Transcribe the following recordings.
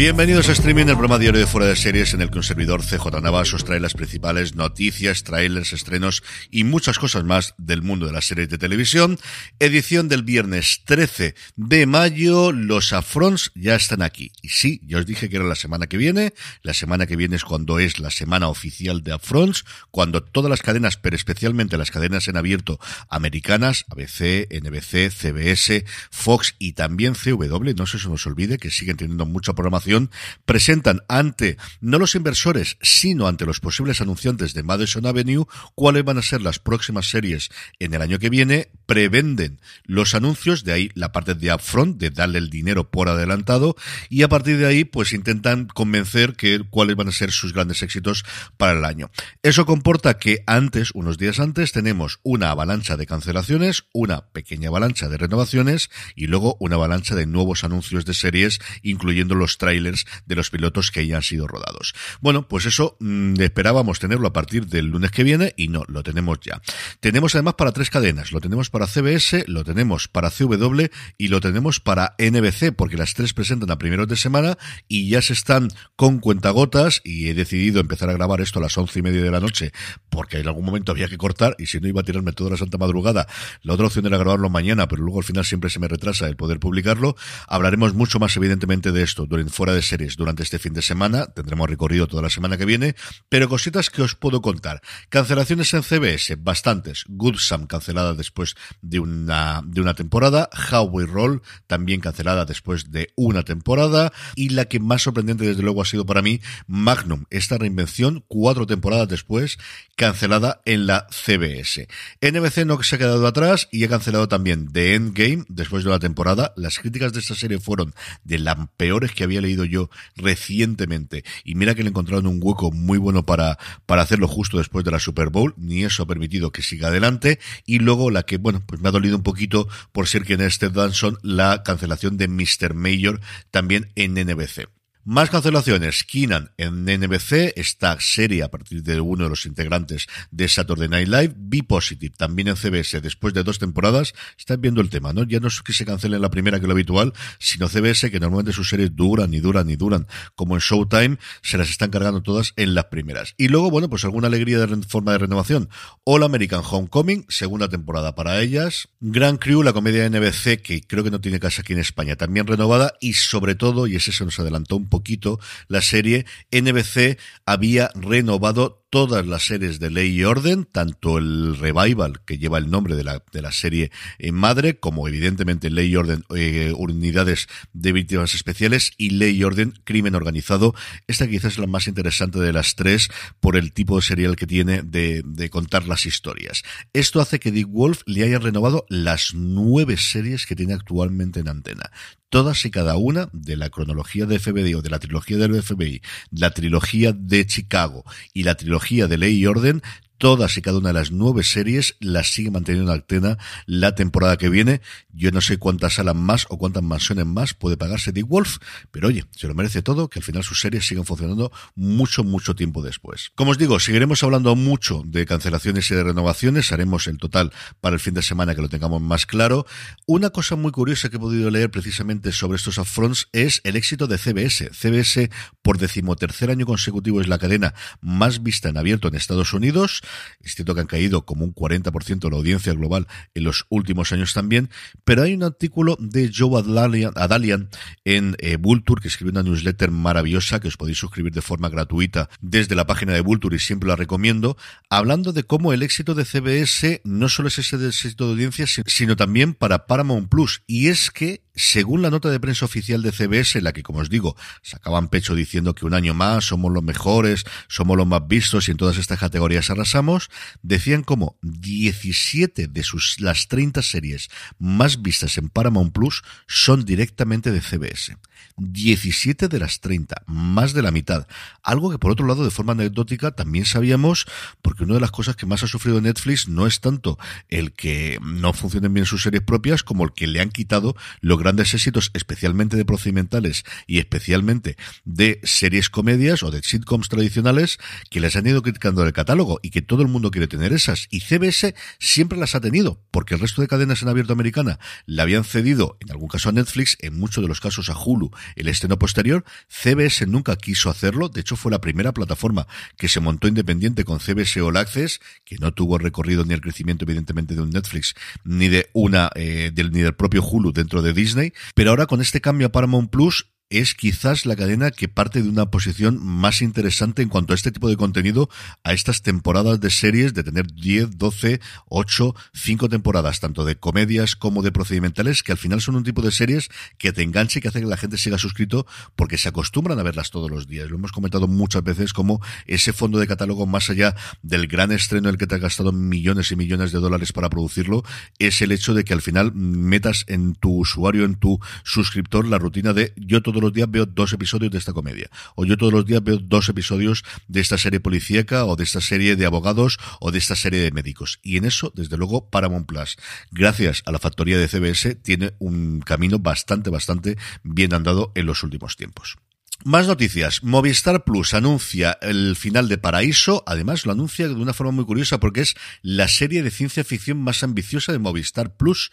Bienvenidos a Streaming, el programa diario de fuera de series en el que un servidor CJ Navas os trae las principales noticias, trailers, estrenos y muchas cosas más del mundo de las series de televisión. Edición del viernes 13 de mayo. Los Afrons ya están aquí. Y sí, ya os dije que era la semana que viene. La semana que viene es cuando es la semana oficial de Afrons, cuando todas las cadenas, pero especialmente las cadenas en abierto americanas, ABC, NBC, CBS, Fox y también CW, no se nos olvide que siguen teniendo mucha programación presentan ante no los inversores, sino ante los posibles anunciantes de Madison Avenue cuáles van a ser las próximas series en el año que viene, prevenden los anuncios, de ahí la parte de upfront, de darle el dinero por adelantado, y a partir de ahí pues intentan convencer que cuáles van a ser sus grandes éxitos para el año. Eso comporta que antes, unos días antes, tenemos una avalancha de cancelaciones, una pequeña avalancha de renovaciones y luego una avalancha de nuevos anuncios de series, incluyendo los trailers de los pilotos que ya han sido rodados. Bueno, pues eso mm, esperábamos tenerlo a partir del lunes que viene y no, lo tenemos ya. Tenemos además para tres cadenas, lo tenemos para CBS, lo tenemos para CW y lo tenemos para NBC, porque las tres presentan a primeros de semana y ya se están con cuentagotas y he decidido empezar a grabar esto a las once y media de la noche, porque en algún momento había que cortar y si no iba a tirarme toda la santa madrugada. La otra opción era grabarlo mañana, pero luego al final siempre se me retrasa el poder publicarlo. Hablaremos mucho más evidentemente de esto durante fuera de series durante este fin de semana. Tendremos recorrido toda la semana que viene, pero cositas que os puedo contar. Cancelaciones en CBS, bastantes. Good Sam cancelada después de una, de una temporada. How We Roll también cancelada después de una temporada. Y la que más sorprendente desde luego ha sido para mí, Magnum, esta reinvención, cuatro temporadas después, cancelada en la CBS. NBC no se ha quedado atrás y ha cancelado también The Endgame después de una temporada. Las críticas de esta serie fueron de las peores que había leído yo recientemente. Y mira que le encontraron un hueco muy bueno para, para hacerlo justo después de la Super Bowl. Ni eso ha permitido que siga adelante. Y luego la que, bueno, pues me ha dolido un poquito por ser quien es Ted Danson, la cancelación de Mr. Mayor también en NBC. Más cancelaciones. Keenan en NBC, esta serie a partir de uno de los integrantes de Saturday Night Live. Be Positive, también en CBS, después de dos temporadas. Están viendo el tema, ¿no? Ya no es que se cancele en la primera que lo habitual, sino CBS, que normalmente sus series duran y duran y duran, como en Showtime, se las están cargando todas en las primeras. Y luego, bueno, pues alguna alegría de forma de renovación. All American Homecoming, segunda temporada para ellas. Grand Crew, la comedia de NBC, que creo que no tiene casa aquí en España, también renovada. Y sobre todo, y ese se nos adelantó un poquito la serie, NBC había renovado todas las series de Ley y Orden, tanto el revival que lleva el nombre de la, de la serie en madre, como evidentemente Ley y Orden eh, Unidades de Víctimas Especiales y Ley y Orden Crimen Organizado. Esta quizás es la más interesante de las tres por el tipo de serial que tiene de, de contar las historias. Esto hace que Dick Wolf le haya renovado las nueve series que tiene actualmente en antena todas y cada una de la cronología de FBI o de la trilogía del FBI, la trilogía de Chicago y la trilogía de Ley y Orden, todas y cada una de las nueve series las sigue manteniendo en antena la temporada que viene. Yo no sé cuántas salas más o cuántas mansiones más puede pagarse Dick Wolf, pero oye, se lo merece todo, que al final sus series sigan funcionando mucho, mucho tiempo después. Como os digo, seguiremos hablando mucho de cancelaciones y de renovaciones, haremos el total para el fin de semana que lo tengamos más claro. Una cosa muy curiosa que he podido leer precisamente sobre estos upfronts es el éxito de CBS. CBS por decimotercer año consecutivo es la cadena más vista en abierto en Estados Unidos. Es cierto que han caído como un 40% de la audiencia global en los últimos años también, pero hay un artículo de Joe Adalian, en eh, Vulture que escribió una newsletter maravillosa que os podéis suscribir de forma gratuita desde la página de Vulture y siempre la recomiendo, hablando de cómo el éxito de CBS no solo es ese éxito de audiencia, sino también para Paramount Plus. Y es que según la nota de prensa oficial de CBS, la que, como os digo, sacaban pecho diciendo que un año más somos los mejores, somos los más vistos y en todas estas categorías arrasamos, decían como 17 de sus las 30 series más vistas en Paramount Plus son directamente de CBS. 17 de las 30, más de la mitad. Algo que por otro lado, de forma anecdótica, también sabíamos, porque una de las cosas que más ha sufrido Netflix no es tanto el que no funcionen bien sus series propias, como el que le han quitado los grandes éxitos, especialmente de procedimentales y especialmente de series comedias o de sitcoms tradicionales, que les han ido criticando el catálogo y que todo el mundo quiere tener esas. Y CBS siempre las ha tenido, porque el resto de cadenas en abierto americana le habían cedido, en algún caso a Netflix, en muchos de los casos a Hulu, el estreno posterior. CBS nunca quiso hacerlo, de hecho fue la primera plataforma que se montó independiente con CBS All Access, que no tuvo recorrido ni el crecimiento evidentemente de un Netflix, ni de una, eh, del, ni del propio Hulu dentro de Disney, pero ahora con este cambio a Paramount Plus es quizás la cadena que parte de una posición más interesante en cuanto a este tipo de contenido, a estas temporadas de series, de tener 10, 12, 8, 5 temporadas, tanto de comedias como de procedimentales, que al final son un tipo de series que te enganche y que hace que la gente siga suscrito porque se acostumbran a verlas todos los días. Lo hemos comentado muchas veces como ese fondo de catálogo, más allá del gran estreno en el que te has gastado millones y millones de dólares para producirlo, es el hecho de que al final metas en tu usuario, en tu suscriptor, la rutina de yo todo los días veo dos episodios de esta comedia. O yo todos los días veo dos episodios de esta serie policíaca o de esta serie de abogados o de esta serie de médicos. Y en eso, desde luego, Paramount Plus, gracias a la factoría de CBS, tiene un camino bastante, bastante bien andado en los últimos tiempos. Más noticias. Movistar Plus anuncia el final de Paraíso. Además, lo anuncia de una forma muy curiosa porque es la serie de ciencia ficción más ambiciosa de Movistar Plus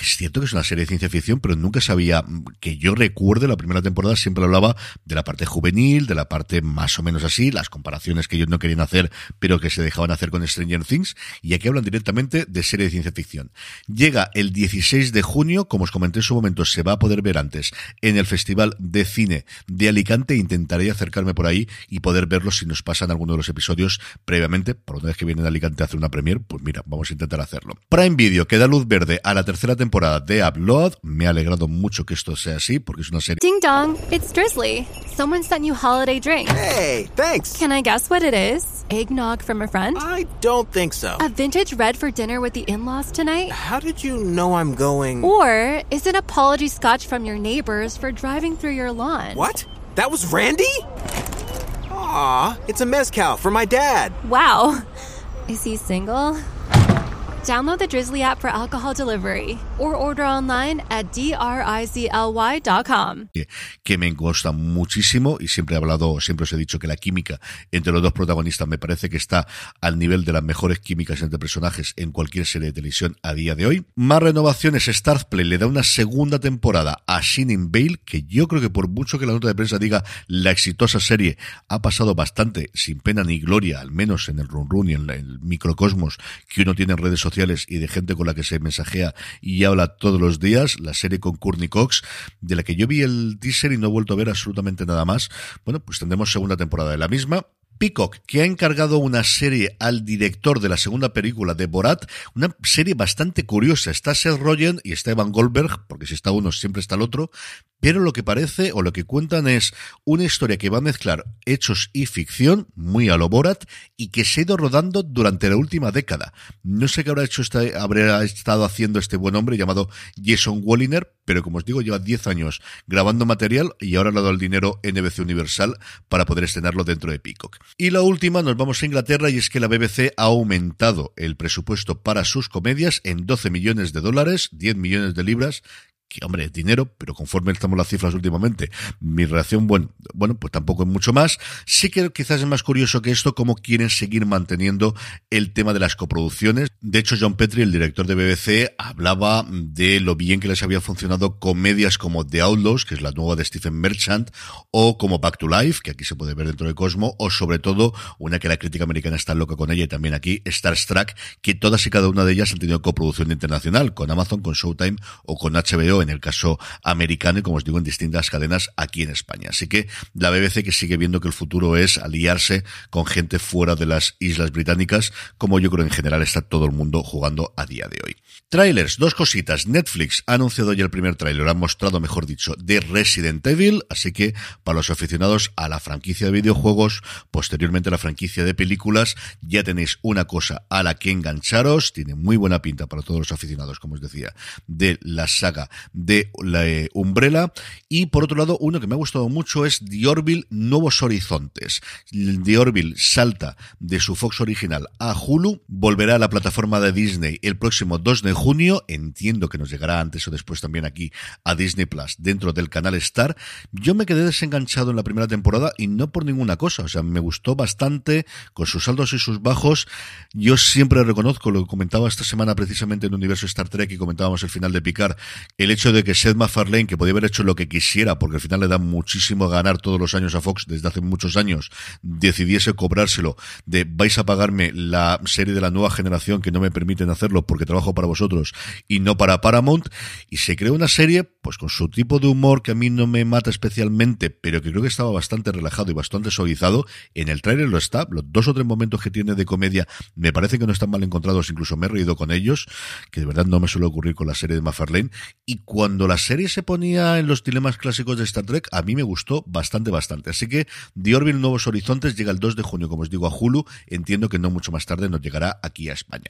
es cierto que es una serie de ciencia ficción, pero nunca sabía que yo recuerde la primera temporada siempre hablaba de la parte juvenil, de la parte más o menos así, las comparaciones que ellos no querían hacer, pero que se dejaban hacer con Stranger Things, y aquí hablan directamente de serie de ciencia ficción. Llega el 16 de junio, como os comenté en su momento, se va a poder ver antes en el Festival de Cine de Alicante, intentaré acercarme por ahí y poder verlo si nos pasan alguno de los episodios previamente, por una vez que viene de Alicante a hacer una premier, pues mira, vamos a intentar hacerlo. Prime Video que da luz verde a la tercera temporada temporada de Upload. Me ha alegrado mucho que esto sea así porque es una serie. Ding dong, it's Drizzly. Someone sent you holiday drink. Hey, thanks. Can I guess what it is? Eggnog from a friend? I don't think so. A vintage red for dinner with the in-laws tonight? How did you know I'm going? Or is it apology scotch from your neighbors for driving through your lawn? What? That was Randy? Aw, it's a mezcal for my dad. Wow. Is he single? Download the Drizzly app for alcohol delivery or order online at drizly.com. Que me gusta muchísimo y siempre he hablado, siempre os he dicho que la química entre los dos protagonistas me parece que está al nivel de las mejores químicas entre personajes en cualquier serie de televisión a día de hoy. Más renovaciones, Starplay le da una segunda temporada a Shining Bale, que yo creo que por mucho que la nota de prensa diga la exitosa serie ha pasado bastante sin pena ni gloria, al menos en el run run y en el microcosmos que uno tiene en redes sociales y de gente con la que se mensajea y habla todos los días, la serie con Courtney Cox, de la que yo vi el teaser y no he vuelto a ver absolutamente nada más. Bueno, pues tendremos segunda temporada de la misma. Peacock, que ha encargado una serie al director de la segunda película de Borat, una serie bastante curiosa. Está Seth Rogen y está Goldberg, porque si está uno siempre está el otro, pero lo que parece o lo que cuentan es una historia que va a mezclar hechos y ficción, muy a lo Borat, y que se ha ido rodando durante la última década. No sé qué habrá hecho este, habrá estado haciendo este buen hombre llamado Jason Walliner, pero como os digo, lleva 10 años grabando material y ahora le ha dado el dinero NBC Universal para poder estrenarlo dentro de Peacock. Y la última, nos vamos a Inglaterra y es que la BBC ha aumentado el presupuesto para sus comedias en 12 millones de dólares, 10 millones de libras, que hombre, dinero, pero conforme estamos las cifras últimamente, mi reacción, bueno, bueno, pues tampoco es mucho más. Sí que quizás es más curioso que esto, cómo quieren seguir manteniendo el tema de las coproducciones. De hecho, John Petrie, el director de BBC, hablaba de lo bien que les había funcionado comedias como The Outlaws, que es la nueva de Stephen Merchant, o como Back to Life, que aquí se puede ver dentro de Cosmo, o sobre todo una que la crítica americana está loca con ella y también aquí, Star Trek, que todas y cada una de ellas han tenido coproducción internacional, con Amazon, con Showtime o con HBO en el caso americano y como os digo en distintas cadenas aquí en España. Así que la BBC que sigue viendo que el futuro es aliarse con gente fuera de las islas británicas, como yo creo en general está todo el mundo jugando a día de hoy. Trailers, dos cositas. Netflix ha anunciado ya el primer trailer, ha mostrado, mejor dicho, de Resident Evil, así que para los aficionados a la franquicia de videojuegos, posteriormente a la franquicia de películas, ya tenéis una cosa a la que engancharos, tiene muy buena pinta para todos los aficionados, como os decía, de la saga de la eh, Umbrella. Y por otro lado, uno que me ha gustado mucho es The Orville Nuevos Horizontes. The Orville salta de su Fox original a Hulu, volverá a la plataforma de Disney el próximo 2 de junio. Entiendo que nos llegará antes o después también aquí a Disney Plus dentro del canal Star. Yo me quedé desenganchado en la primera temporada y no por ninguna cosa. O sea, me gustó bastante con sus altos y sus bajos. Yo siempre reconozco, lo que comentaba esta semana precisamente en Universo Star Trek y comentábamos el final de Picard, el hecho de que Seth MacFarlane, que podía haber hecho lo que quisiera, porque al final le da muchísimo ganar todos los años a Fox desde hace muchos años, decidiese cobrárselo de vais a pagarme la serie de la nueva generación que no me permiten hacerlo porque trabajo para vosotros y no para Paramount, y se creó una serie, pues con su tipo de humor que a mí no me mata especialmente, pero que creo que estaba bastante relajado y bastante suavizado. En el trailer lo está, los dos o tres momentos que tiene de comedia me parece que no están mal encontrados, incluso me he reído con ellos, que de verdad no me suele ocurrir con la serie de MacFarlane, y cuando la serie se ponía en los dilemas clásicos de Star Trek, a mí me gustó bastante, bastante. Así que The Orville Nuevos Horizontes llega el 2 de junio, como os digo, a Hulu. Entiendo que no mucho más tarde nos llegará aquí a España.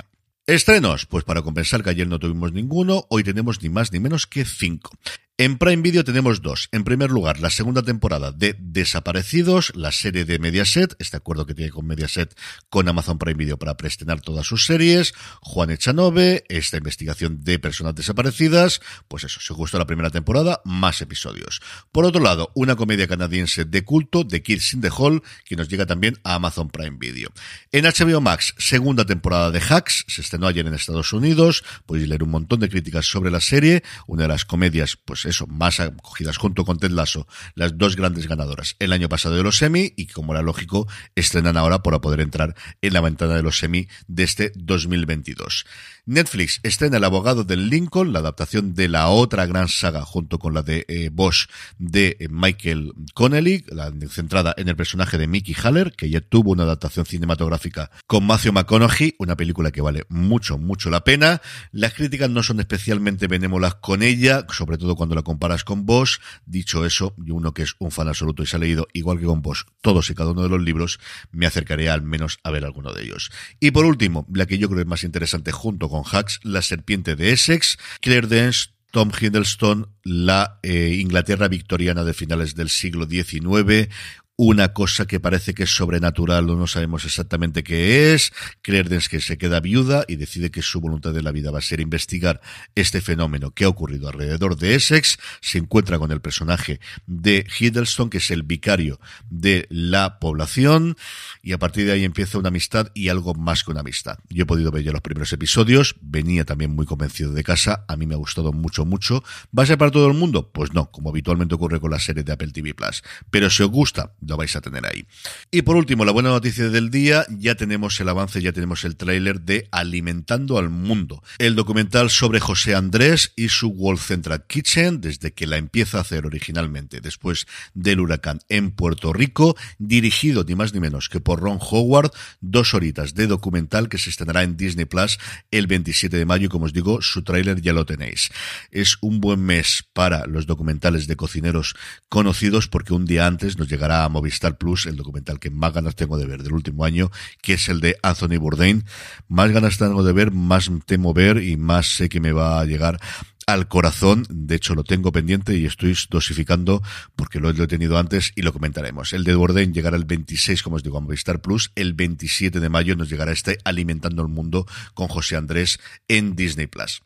Estrenos, pues para compensar que ayer no tuvimos ninguno, hoy tenemos ni más ni menos que cinco. En Prime Video tenemos dos. En primer lugar, la segunda temporada de Desaparecidos, la serie de Mediaset, este acuerdo que tiene con Mediaset con Amazon Prime Video para preestrenar todas sus series, Juan Echanove, esta investigación de personas desaparecidas, pues eso, se gustó la primera temporada, más episodios. Por otro lado, una comedia canadiense de culto, de Kids in the Hall, que nos llega también a Amazon Prime Video. En HBO Max, segunda temporada de Hacks, se estrenó ayer en Estados Unidos, podéis leer un montón de críticas sobre la serie, una de las comedias, pues eso, más acogidas junto con Ted Lasso, las dos grandes ganadoras el año pasado de los semi y como era lógico, estrenan ahora para poder entrar en la ventana de los semi de este 2022. Netflix estrena El abogado del Lincoln, la adaptación de la otra gran saga junto con la de eh, Bosch de eh, Michael Connelly, la centrada en el personaje de Mickey Haller, que ya tuvo una adaptación cinematográfica con Matthew McConaughey, una película que vale mucho, mucho la pena. Las críticas no son especialmente benémolas con ella, sobre todo cuando la comparas con Bosch. Dicho eso, yo uno que es un fan absoluto y se ha leído, igual que con Bosch, todos y cada uno de los libros, me acercaré al menos a ver alguno de ellos. Y por último, la que yo creo es más interesante junto con Hacks, La serpiente de Essex, Claire Dance, Tom Hiddleston, la eh, Inglaterra victoriana de finales del siglo XIX, una cosa que parece que es sobrenatural o no sabemos exactamente qué es. Claire que se queda viuda y decide que su voluntad de la vida va a ser investigar este fenómeno que ha ocurrido alrededor de Essex. Se encuentra con el personaje de Hiddleston, que es el vicario de la población, y a partir de ahí empieza una amistad y algo más que una amistad. Yo he podido ver ya los primeros episodios, venía también muy convencido de casa, a mí me ha gustado mucho, mucho. ¿Va a ser para todo el mundo? Pues no, como habitualmente ocurre con la serie de Apple TV Plus. Pero si os gusta lo vais a tener ahí. Y por último, la buena noticia del día, ya tenemos el avance, ya tenemos el tráiler de Alimentando al Mundo, el documental sobre José Andrés y su World Central Kitchen, desde que la empieza a hacer originalmente después del huracán en Puerto Rico, dirigido ni más ni menos que por Ron Howard, dos horitas de documental que se estrenará en Disney Plus el 27 de mayo, como os digo, su tráiler ya lo tenéis. Es un buen mes para los documentales de cocineros conocidos porque un día antes nos llegará a Movistar Plus el documental que más ganas tengo de ver del último año, que es el de Anthony Bourdain. Más ganas tengo de ver, más temo ver y más sé que me va a llegar al corazón. De hecho, lo tengo pendiente y estoy dosificando porque lo, he tenido antes y lo comentaremos. El de Bourdain llegará el 26, como os digo, a Movistar Plus. El 27 de mayo nos llegará este Alimentando el Mundo con José Andrés en Disney Plus.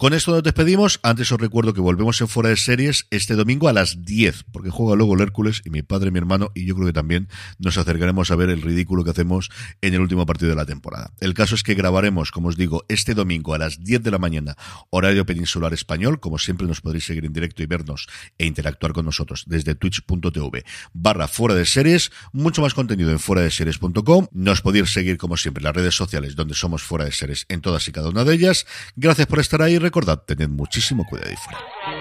Con esto nos despedimos. Antes os recuerdo que volvemos en Fuera de Series este domingo a las 10, porque juega luego el Hércules y mi padre, mi hermano, y yo creo que también nos acercaremos a ver el ridículo que hacemos en el último partido de la temporada. El caso es que grabaremos, como os digo, este domingo a las 10 de la mañana, horario peninsular español. Como siempre, nos podréis seguir en directo y vernos e interactuar con nosotros desde twitch.tv barra Fuera de Series. Mucho más contenido en fuera de series.com. Nos podéis seguir, como siempre, en las redes sociales donde somos Fuera de Series en todas y cada una de ellas. Gracias por estar ahí recordad, tened muchísimo cuidado y fuera.